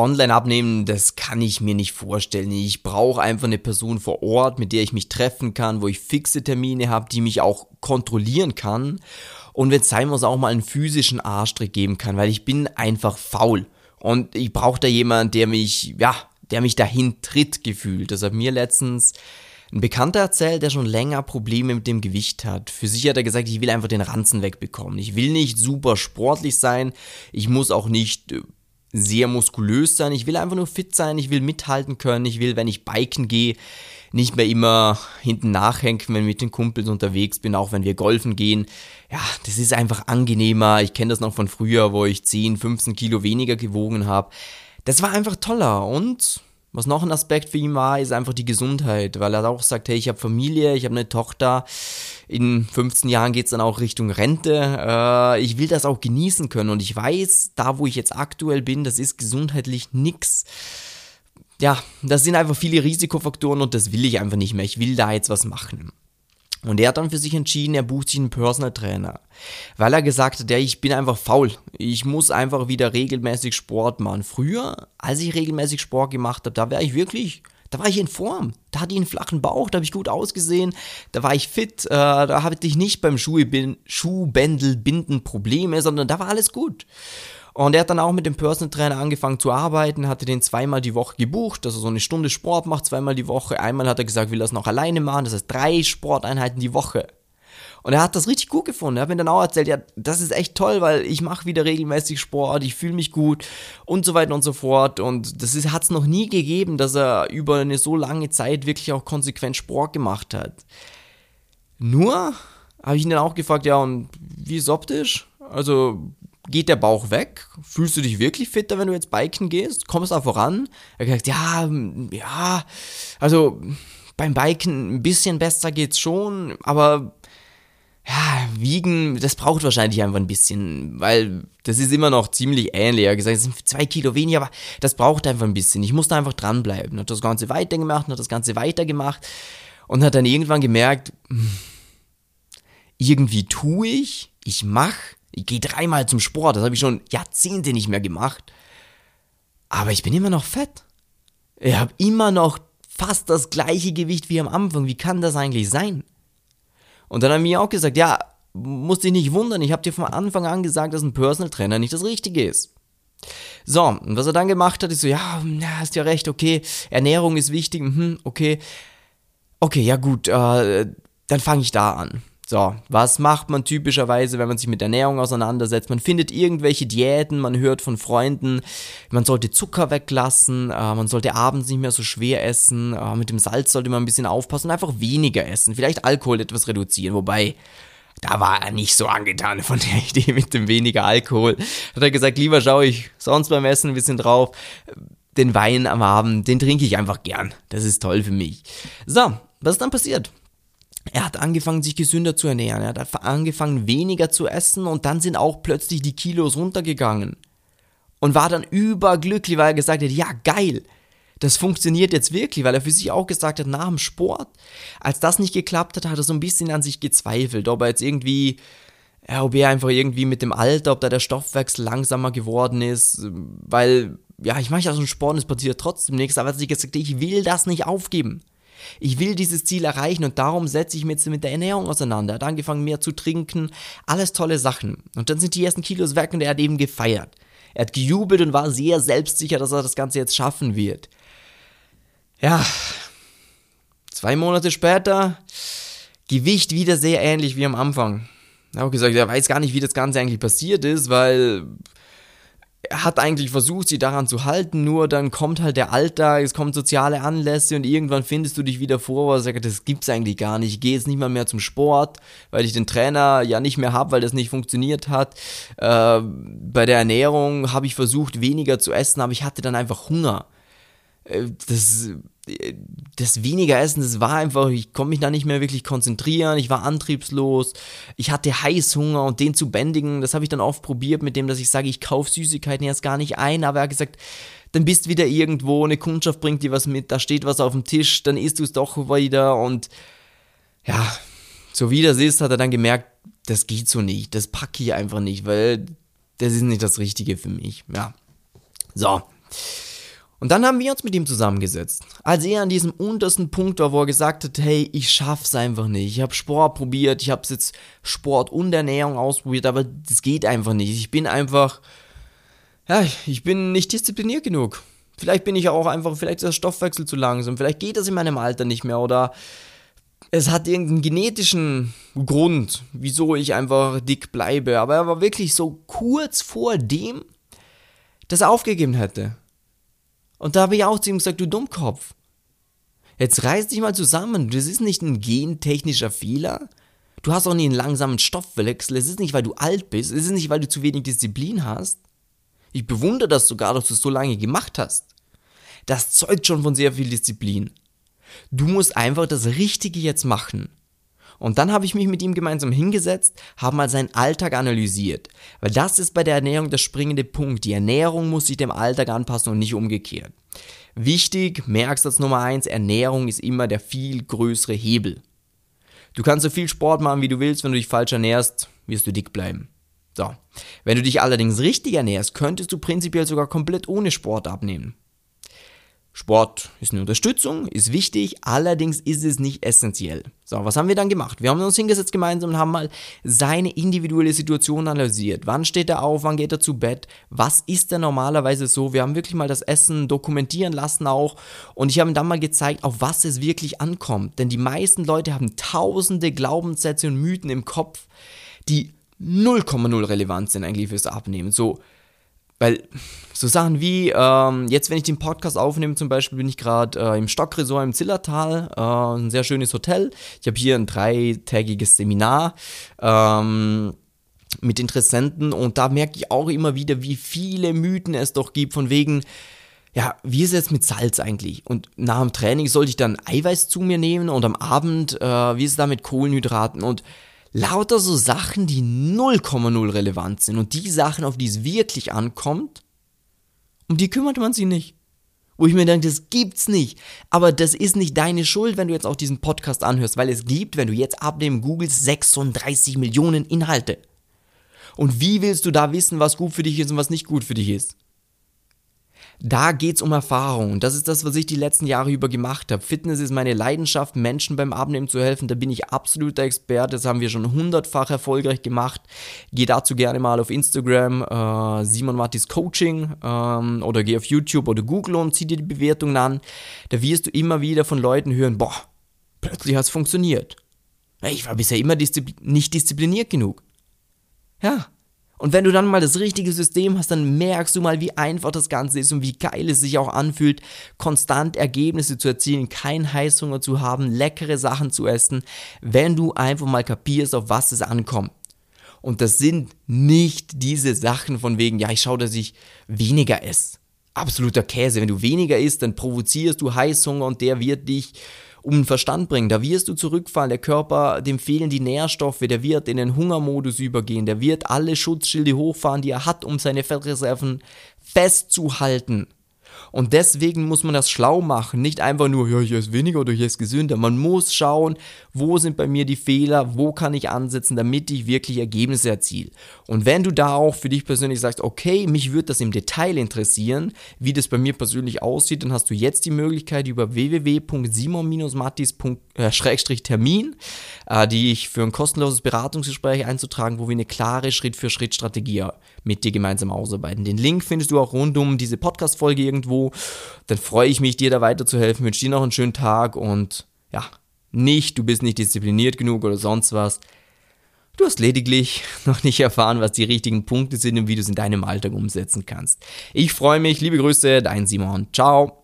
online abnehmen, das kann ich mir nicht vorstellen. Ich brauche einfach eine Person vor Ort, mit der ich mich treffen kann, wo ich fixe Termine habe, die mich auch kontrollieren kann. Und wenn es sein muss, auch mal einen physischen Arschtritt geben kann, weil ich bin einfach faul. Und ich brauche da jemanden, der mich, ja, der mich dahin tritt gefühlt. Das hat mir letztens ein Bekannter erzählt, der schon länger Probleme mit dem Gewicht hat. Für sich hat er gesagt, ich will einfach den Ranzen wegbekommen. Ich will nicht super sportlich sein. Ich muss auch nicht äh, sehr muskulös sein. Ich will einfach nur fit sein. Ich will mithalten können. Ich will, wenn ich biken gehe, nicht mehr immer hinten nachhängen, wenn ich mit den Kumpels unterwegs bin, auch wenn wir golfen gehen. Ja, das ist einfach angenehmer. Ich kenne das noch von früher, wo ich 10, 15 Kilo weniger gewogen habe. Das war einfach toller und was noch ein Aspekt für ihn war, ist einfach die Gesundheit, weil er auch sagt, hey, ich habe Familie, ich habe eine Tochter, in 15 Jahren geht es dann auch Richtung Rente, äh, ich will das auch genießen können und ich weiß, da wo ich jetzt aktuell bin, das ist gesundheitlich nix. Ja, das sind einfach viele Risikofaktoren und das will ich einfach nicht mehr. Ich will da jetzt was machen. Und er hat dann für sich entschieden, er bucht sich einen Personal Trainer. Weil er gesagt hat, ja, ich bin einfach faul. Ich muss einfach wieder regelmäßig Sport machen. Früher, als ich regelmäßig Sport gemacht habe, da war ich wirklich, da war ich in Form. Da hatte ich einen flachen Bauch, da habe ich gut ausgesehen, da war ich fit, äh, da hatte ich nicht beim Schuhbändelbinden Probleme, sondern da war alles gut. Und er hat dann auch mit dem Personal Trainer angefangen zu arbeiten, hatte den zweimal die Woche gebucht, dass er so eine Stunde Sport macht, zweimal die Woche. Einmal hat er gesagt, will er es noch alleine machen, das heißt drei Sporteinheiten die Woche. Und er hat das richtig gut gefunden. Er hat mir dann auch erzählt, ja, das ist echt toll, weil ich mache wieder regelmäßig Sport, ich fühle mich gut und so weiter und so fort. Und das hat es noch nie gegeben, dass er über eine so lange Zeit wirklich auch konsequent Sport gemacht hat. Nur habe ich ihn dann auch gefragt, ja, und wie ist optisch? Also geht der Bauch weg? Fühlst du dich wirklich fitter, wenn du jetzt biken gehst? Kommst du da voran? Er hat gesagt, ja, ja, also beim Biken ein bisschen besser geht's schon, aber ja, wiegen, das braucht wahrscheinlich einfach ein bisschen, weil das ist immer noch ziemlich ähnlich. Er hat gesagt, es sind zwei Kilo weniger, aber das braucht einfach ein bisschen. Ich muss da einfach dranbleiben. Hat das Ganze weitergemacht, hat das Ganze weitergemacht und hat dann irgendwann gemerkt, irgendwie tue ich, ich mache, ich gehe dreimal zum Sport, das habe ich schon Jahrzehnte nicht mehr gemacht. Aber ich bin immer noch fett. Ich habe immer noch fast das gleiche Gewicht wie am Anfang. Wie kann das eigentlich sein? Und dann haben wir auch gesagt, ja, musst dich nicht wundern, ich habe dir von Anfang an gesagt, dass ein Personal Trainer nicht das Richtige ist. So, und was er dann gemacht hat, ist so, ja, hast ja recht, okay, Ernährung ist wichtig, mhm, okay. Okay, ja gut, äh, dann fange ich da an. So, was macht man typischerweise, wenn man sich mit Ernährung auseinandersetzt? Man findet irgendwelche Diäten, man hört von Freunden, man sollte Zucker weglassen, äh, man sollte abends nicht mehr so schwer essen, äh, mit dem Salz sollte man ein bisschen aufpassen und einfach weniger essen, vielleicht Alkohol etwas reduzieren, wobei da war er nicht so angetan von der Idee mit dem weniger Alkohol. Hat er gesagt, lieber schaue ich sonst beim Essen ein bisschen drauf. Den Wein am Abend, den trinke ich einfach gern. Das ist toll für mich. So, was ist dann passiert? Er hat angefangen, sich gesünder zu ernähren. Er hat angefangen, weniger zu essen und dann sind auch plötzlich die Kilos runtergegangen. Und war dann überglücklich, weil er gesagt hat, ja, geil, das funktioniert jetzt wirklich, weil er für sich auch gesagt hat, nach dem Sport, als das nicht geklappt hat, hat er so ein bisschen an sich gezweifelt, ob er jetzt irgendwie, ja, ob er einfach irgendwie mit dem Alter, ob da der Stoffwechsel langsamer geworden ist, weil, ja, ich mache ja so einen Sport, es passiert trotzdem nichts, aber er hat sich gesagt, ich will das nicht aufgeben. Ich will dieses Ziel erreichen und darum setze ich mich jetzt mit der Ernährung auseinander. Er hat angefangen, mehr zu trinken, alles tolle Sachen. Und dann sind die ersten Kilos weg und er hat eben gefeiert. Er hat gejubelt und war sehr selbstsicher, dass er das Ganze jetzt schaffen wird. Ja, zwei Monate später, Gewicht wieder sehr ähnlich wie am Anfang. Hat auch gesagt, er weiß gar nicht, wie das Ganze eigentlich passiert ist, weil hat eigentlich versucht, sie daran zu halten, nur dann kommt halt der Alltag, es kommen soziale Anlässe und irgendwann findest du dich wieder vor, wo er sagt, das gibt's eigentlich gar nicht. Ich gehe jetzt nicht mal mehr zum Sport, weil ich den Trainer ja nicht mehr habe, weil das nicht funktioniert hat. Äh, bei der Ernährung habe ich versucht, weniger zu essen, aber ich hatte dann einfach Hunger. Äh, das das weniger Essen, das war einfach, ich konnte mich da nicht mehr wirklich konzentrieren, ich war antriebslos, ich hatte Heißhunger und den zu bändigen, das habe ich dann oft probiert mit dem, dass ich sage, ich kaufe Süßigkeiten jetzt gar nicht ein, aber er hat gesagt, dann bist wieder irgendwo, eine Kundschaft bringt dir was mit, da steht was auf dem Tisch, dann isst du es doch wieder und ja, so wie das ist, hat er dann gemerkt, das geht so nicht, das packe ich einfach nicht, weil das ist nicht das Richtige für mich, ja. So. Und dann haben wir uns mit ihm zusammengesetzt. Als er an diesem untersten Punkt war, wo er gesagt hat, hey, ich schaff's einfach nicht. Ich habe Sport probiert, ich habe jetzt Sport und Ernährung ausprobiert, aber das geht einfach nicht. Ich bin einfach, ja, ich bin nicht diszipliniert genug. Vielleicht bin ich auch einfach, vielleicht ist der Stoffwechsel zu langsam, vielleicht geht das in meinem Alter nicht mehr oder es hat irgendeinen genetischen Grund, wieso ich einfach dick bleibe. Aber er war wirklich so kurz vor dem, dass er aufgegeben hätte. Und da habe ich auch zu ihm gesagt, du Dummkopf. Jetzt reiß dich mal zusammen. Das ist nicht ein gentechnischer Fehler. Du hast auch nie einen langsamen Stoffwechsel. Es ist nicht, weil du alt bist. Es ist nicht, weil du zu wenig Disziplin hast. Ich bewundere das sogar, dass du es so lange gemacht hast. Das zeugt schon von sehr viel Disziplin. Du musst einfach das Richtige jetzt machen. Und dann habe ich mich mit ihm gemeinsam hingesetzt, habe mal seinen Alltag analysiert. Weil das ist bei der Ernährung der springende Punkt. Die Ernährung muss sich dem Alltag anpassen und nicht umgekehrt. Wichtig, Merksatz Nummer eins: Ernährung ist immer der viel größere Hebel. Du kannst so viel Sport machen, wie du willst, wenn du dich falsch ernährst, wirst du dick bleiben. So. Wenn du dich allerdings richtig ernährst, könntest du prinzipiell sogar komplett ohne Sport abnehmen. Sport ist eine Unterstützung, ist wichtig, allerdings ist es nicht essentiell. So, was haben wir dann gemacht? Wir haben uns hingesetzt gemeinsam und haben mal seine individuelle Situation analysiert. Wann steht er auf, wann geht er zu Bett, was ist er normalerweise so? Wir haben wirklich mal das Essen dokumentieren lassen auch und ich habe ihm dann mal gezeigt, auf was es wirklich ankommt. Denn die meisten Leute haben tausende Glaubenssätze und Mythen im Kopf, die 0,0 relevant sind eigentlich fürs Abnehmen. So, weil so Sachen wie, ähm, jetzt wenn ich den Podcast aufnehme, zum Beispiel bin ich gerade äh, im Stockresort im Zillertal, äh, ein sehr schönes Hotel. Ich habe hier ein dreitägiges Seminar. Ähm, mit Interessenten und da merke ich auch immer wieder, wie viele Mythen es doch gibt, von wegen, ja, wie ist es jetzt mit Salz eigentlich? Und nach dem Training sollte ich dann Eiweiß zu mir nehmen und am Abend, äh, wie ist es da mit Kohlenhydraten? Und lauter so Sachen, die 0,0 relevant sind und die Sachen, auf die es wirklich ankommt, um die kümmert man sich nicht. Wo ich mir denke, das gibt's nicht. Aber das ist nicht deine Schuld, wenn du jetzt auch diesen Podcast anhörst, weil es gibt, wenn du jetzt abnehmen googelst, 36 Millionen Inhalte. Und wie willst du da wissen, was gut für dich ist und was nicht gut für dich ist? Da geht's um Erfahrung. Und das ist das, was ich die letzten Jahre über gemacht habe. Fitness ist meine Leidenschaft, Menschen beim Abnehmen zu helfen. Da bin ich absoluter Experte. Das haben wir schon hundertfach erfolgreich gemacht. Geh dazu gerne mal auf Instagram, äh, Simon Mattis Coaching, ähm, oder geh auf YouTube oder Google und zieh dir die Bewertungen an. Da wirst du immer wieder von Leuten hören, boah, plötzlich hat's funktioniert. Ich war bisher immer disziplin nicht diszipliniert genug. Ja, und wenn du dann mal das richtige System hast, dann merkst du mal, wie einfach das Ganze ist und wie geil es sich auch anfühlt, konstant Ergebnisse zu erzielen, keinen Heißhunger zu haben, leckere Sachen zu essen, wenn du einfach mal kapierst, auf was es ankommt. Und das sind nicht diese Sachen von wegen, ja, ich schaue, dass ich weniger esse. Absoluter Käse. Wenn du weniger isst, dann provozierst du Heißhunger und der wird dich um den Verstand bringen. Da wirst du zurückfallen, der Körper, dem fehlen die Nährstoffe, der wird in den Hungermodus übergehen, der wird alle Schutzschilde hochfahren, die er hat, um seine Fettreserven festzuhalten. Und deswegen muss man das schlau machen, nicht einfach nur, ja, ich esse weniger oder ich esse gesünder. Man muss schauen, wo sind bei mir die Fehler, wo kann ich ansetzen, damit ich wirklich Ergebnisse erziele. Und wenn du da auch für dich persönlich sagst, okay, mich würde das im Detail interessieren, wie das bei mir persönlich aussieht, dann hast du jetzt die Möglichkeit über www.simon-mattis.termin, äh, die ich für ein kostenloses Beratungsgespräch einzutragen, wo wir eine klare Schritt-für-Schritt-Strategie mit dir gemeinsam ausarbeiten. Den Link findest du auch rund um diese Podcast-Folge irgendwo. Dann freue ich mich, dir da weiterzuhelfen, wünsche dir noch einen schönen Tag und ja, nicht, du bist nicht diszipliniert genug oder sonst was. Du hast lediglich noch nicht erfahren, was die richtigen Punkte sind und wie du es in deinem Alltag umsetzen kannst. Ich freue mich, liebe Grüße, dein Simon. Ciao.